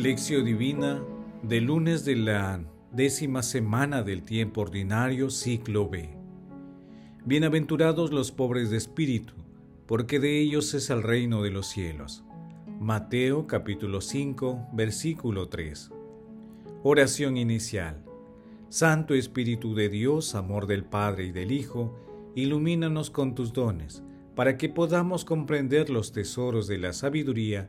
Lección Divina del lunes de la décima semana del tiempo ordinario, ciclo B. Bienaventurados los pobres de espíritu, porque de ellos es el reino de los cielos. Mateo capítulo 5, versículo 3. Oración inicial. Santo Espíritu de Dios, amor del Padre y del Hijo, ilumínanos con tus dones, para que podamos comprender los tesoros de la sabiduría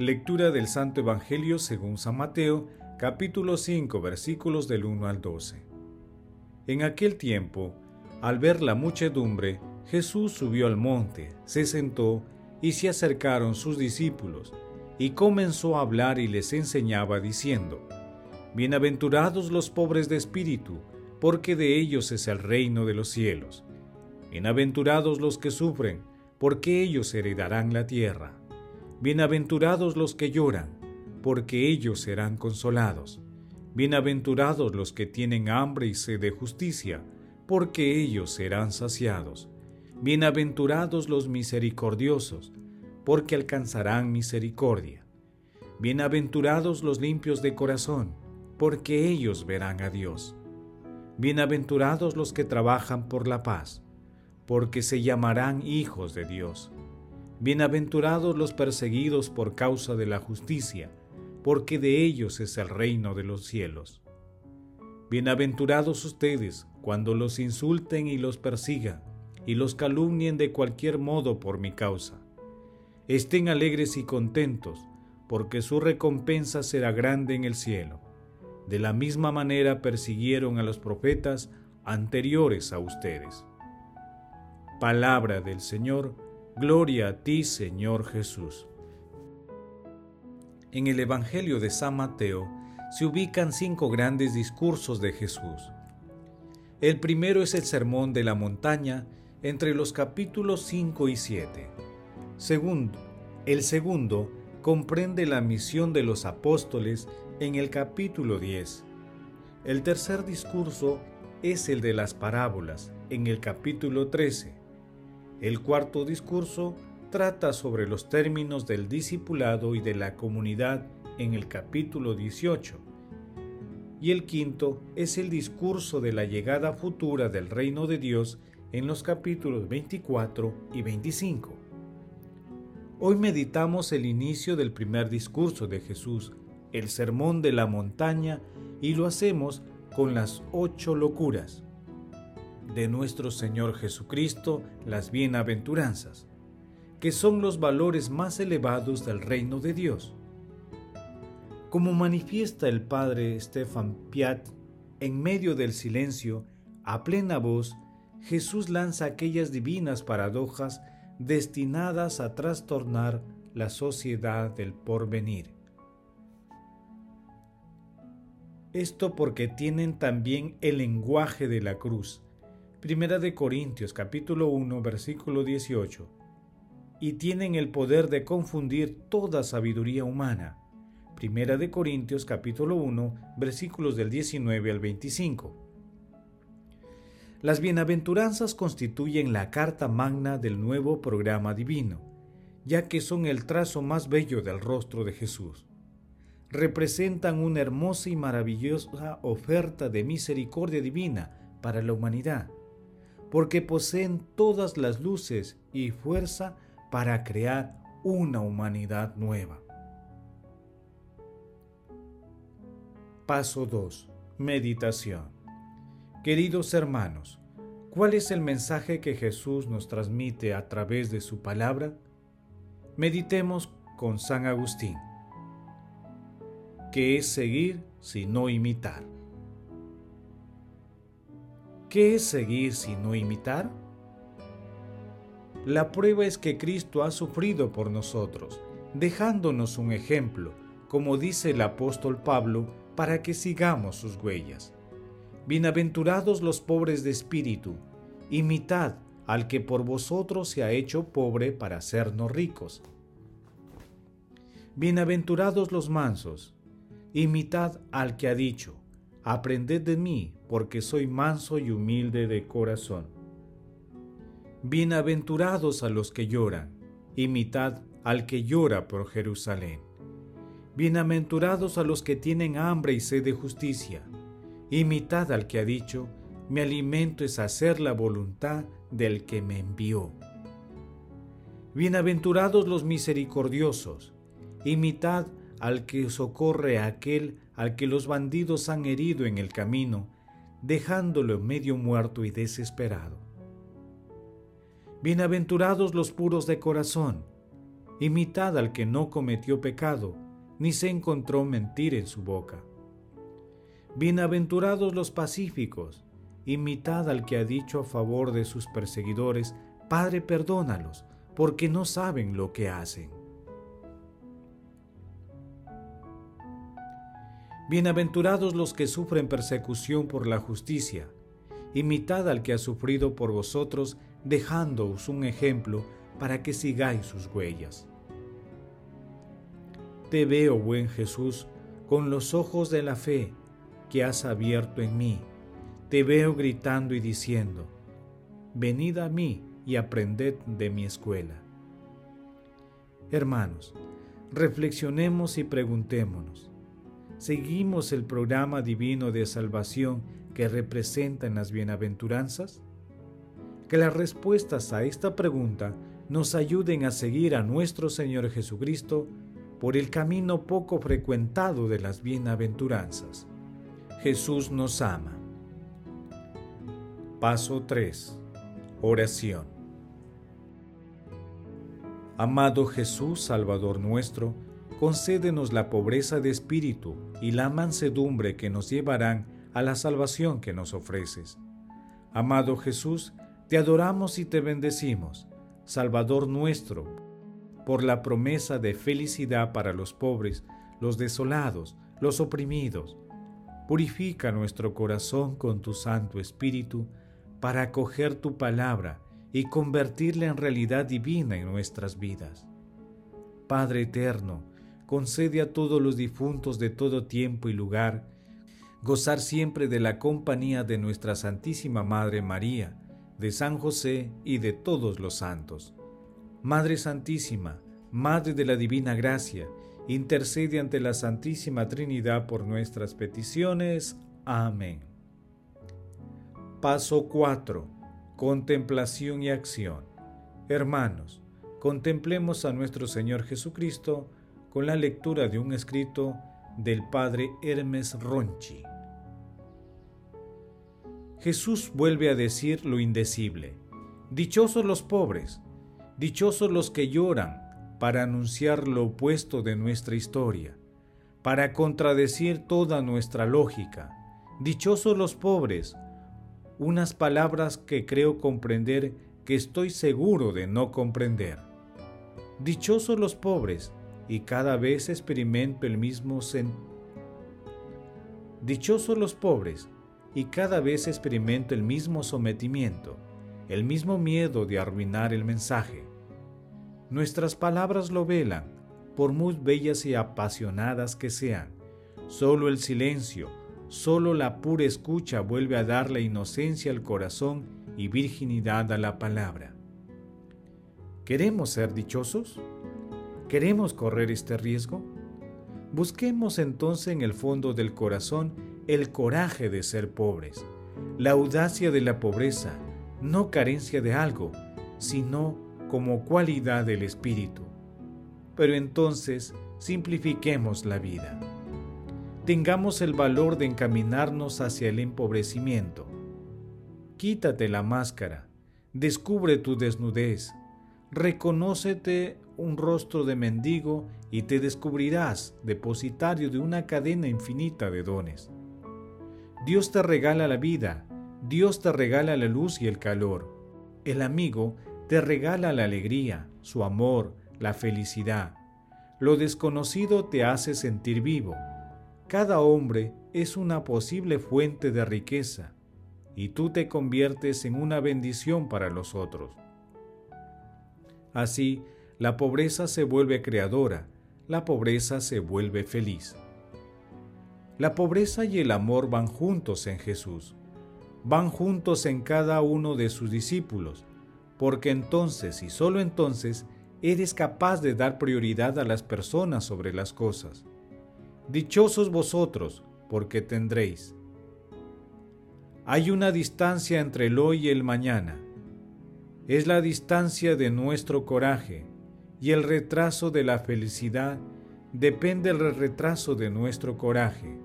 Lectura del Santo Evangelio según San Mateo, capítulo 5, versículos del 1 al 12. En aquel tiempo, al ver la muchedumbre, Jesús subió al monte, se sentó y se acercaron sus discípulos, y comenzó a hablar y les enseñaba diciendo, Bienaventurados los pobres de espíritu, porque de ellos es el reino de los cielos. Bienaventurados los que sufren, porque ellos heredarán la tierra. Bienaventurados los que lloran, porque ellos serán consolados. Bienaventurados los que tienen hambre y sed de justicia, porque ellos serán saciados. Bienaventurados los misericordiosos, porque alcanzarán misericordia. Bienaventurados los limpios de corazón, porque ellos verán a Dios. Bienaventurados los que trabajan por la paz, porque se llamarán hijos de Dios. Bienaventurados los perseguidos por causa de la justicia, porque de ellos es el reino de los cielos. Bienaventurados ustedes cuando los insulten y los persigan, y los calumnien de cualquier modo por mi causa. Estén alegres y contentos, porque su recompensa será grande en el cielo. De la misma manera persiguieron a los profetas anteriores a ustedes. Palabra del Señor, Gloria a ti, Señor Jesús. En el Evangelio de San Mateo se ubican cinco grandes discursos de Jesús. El primero es el Sermón de la Montaña entre los capítulos 5 y 7. Segundo, el segundo comprende la misión de los apóstoles en el capítulo 10. El tercer discurso es el de las parábolas en el capítulo 13 el cuarto discurso trata sobre los términos del discipulado y de la comunidad en el capítulo 18. Y el quinto es el discurso de la llegada futura del reino de Dios en los capítulos 24 y 25. Hoy meditamos el inicio del primer discurso de Jesús, el sermón de la montaña, y lo hacemos con las ocho locuras de nuestro Señor Jesucristo las bienaventuranzas, que son los valores más elevados del reino de Dios. Como manifiesta el padre Stefan Piat, en medio del silencio, a plena voz, Jesús lanza aquellas divinas paradojas destinadas a trastornar la sociedad del porvenir. Esto porque tienen también el lenguaje de la cruz, Primera de Corintios capítulo 1 versículo 18. Y tienen el poder de confundir toda sabiduría humana. Primera de Corintios capítulo 1 versículos del 19 al 25. Las bienaventuranzas constituyen la carta magna del nuevo programa divino, ya que son el trazo más bello del rostro de Jesús. Representan una hermosa y maravillosa oferta de misericordia divina para la humanidad porque poseen todas las luces y fuerza para crear una humanidad nueva. Paso 2. Meditación. Queridos hermanos, ¿cuál es el mensaje que Jesús nos transmite a través de su palabra? Meditemos con San Agustín. ¿Qué es seguir sino imitar? ¿Qué es seguir sino imitar? La prueba es que Cristo ha sufrido por nosotros, dejándonos un ejemplo, como dice el apóstol Pablo para que sigamos sus huellas. Bienaventurados los pobres de espíritu, imitad al que por vosotros se ha hecho pobre para hacernos ricos. Bienaventurados los mansos, imitad al que ha dicho, aprended de mí, porque soy manso y humilde de corazón. Bienaventurados a los que lloran, imitad al que llora por Jerusalén. Bienaventurados a los que tienen hambre y sed de justicia, imitad al que ha dicho, mi alimento es hacer la voluntad del que me envió. Bienaventurados los misericordiosos, imitad al que socorre a aquel al que los bandidos han herido en el camino, dejándolo medio muerto y desesperado. Bienaventurados los puros de corazón, imitad al que no cometió pecado, ni se encontró mentir en su boca. Bienaventurados los pacíficos, imitad al que ha dicho a favor de sus perseguidores, Padre, perdónalos, porque no saben lo que hacen. Bienaventurados los que sufren persecución por la justicia, imitad al que ha sufrido por vosotros, dejándoos un ejemplo para que sigáis sus huellas. Te veo, buen Jesús, con los ojos de la fe que has abierto en mí. Te veo gritando y diciendo, venid a mí y aprended de mi escuela. Hermanos, reflexionemos y preguntémonos, ¿Seguimos el programa divino de salvación que representan las bienaventuranzas? Que las respuestas a esta pregunta nos ayuden a seguir a nuestro Señor Jesucristo por el camino poco frecuentado de las bienaventuranzas. Jesús nos ama. Paso 3. Oración. Amado Jesús, Salvador nuestro, concédenos la pobreza de espíritu y la mansedumbre que nos llevarán a la salvación que nos ofreces. Amado Jesús, te adoramos y te bendecimos, Salvador nuestro, por la promesa de felicidad para los pobres, los desolados, los oprimidos. Purifica nuestro corazón con tu Santo Espíritu para acoger tu palabra y convertirla en realidad divina en nuestras vidas. Padre eterno, concede a todos los difuntos de todo tiempo y lugar gozar siempre de la compañía de nuestra Santísima Madre María, de San José y de todos los santos. Madre Santísima, Madre de la Divina Gracia, intercede ante la Santísima Trinidad por nuestras peticiones. Amén. Paso 4. Contemplación y acción. Hermanos, contemplemos a nuestro Señor Jesucristo, con la lectura de un escrito del padre Hermes Ronchi. Jesús vuelve a decir lo indecible. Dichosos los pobres, dichosos los que lloran para anunciar lo opuesto de nuestra historia, para contradecir toda nuestra lógica. Dichosos los pobres, unas palabras que creo comprender que estoy seguro de no comprender. Dichosos los pobres, y cada vez experimento el mismo sen Dichosos los pobres, y cada vez experimento el mismo sometimiento, el mismo miedo de arruinar el mensaje. Nuestras palabras lo velan, por muy bellas y apasionadas que sean. Solo el silencio, solo la pura escucha vuelve a dar la inocencia al corazón y virginidad a la palabra. ¿Queremos ser dichosos? ¿Queremos correr este riesgo? Busquemos entonces en el fondo del corazón el coraje de ser pobres, la audacia de la pobreza, no carencia de algo, sino como cualidad del espíritu. Pero entonces simplifiquemos la vida. Tengamos el valor de encaminarnos hacia el empobrecimiento. Quítate la máscara, descubre tu desnudez, reconócete un rostro de mendigo y te descubrirás depositario de una cadena infinita de dones. Dios te regala la vida, Dios te regala la luz y el calor. El amigo te regala la alegría, su amor, la felicidad. Lo desconocido te hace sentir vivo. cada hombre es una posible fuente de riqueza y tú te conviertes en una bendición para los otros. Así, la pobreza se vuelve creadora, la pobreza se vuelve feliz. La pobreza y el amor van juntos en Jesús, van juntos en cada uno de sus discípulos, porque entonces y solo entonces eres capaz de dar prioridad a las personas sobre las cosas. Dichosos vosotros, porque tendréis. Hay una distancia entre el hoy y el mañana. Es la distancia de nuestro coraje y el retraso de la felicidad depende del retraso de nuestro coraje.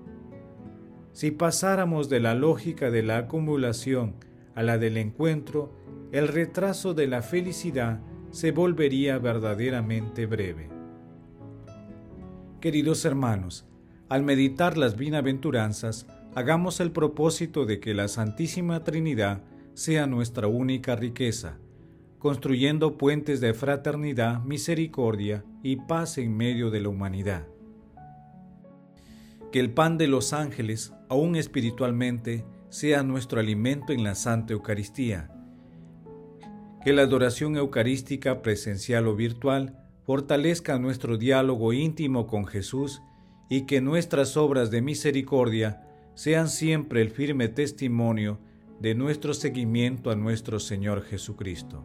Si pasáramos de la lógica de la acumulación a la del encuentro, el retraso de la felicidad se volvería verdaderamente breve. Queridos hermanos, al meditar las bienaventuranzas, hagamos el propósito de que la Santísima Trinidad sea nuestra única riqueza, construyendo puentes de fraternidad, misericordia y paz en medio de la humanidad. Que el pan de los ángeles, aún espiritualmente, sea nuestro alimento en la Santa Eucaristía. Que la adoración eucarística presencial o virtual fortalezca nuestro diálogo íntimo con Jesús y que nuestras obras de misericordia sean siempre el firme testimonio de nuestro seguimiento a nuestro Señor Jesucristo.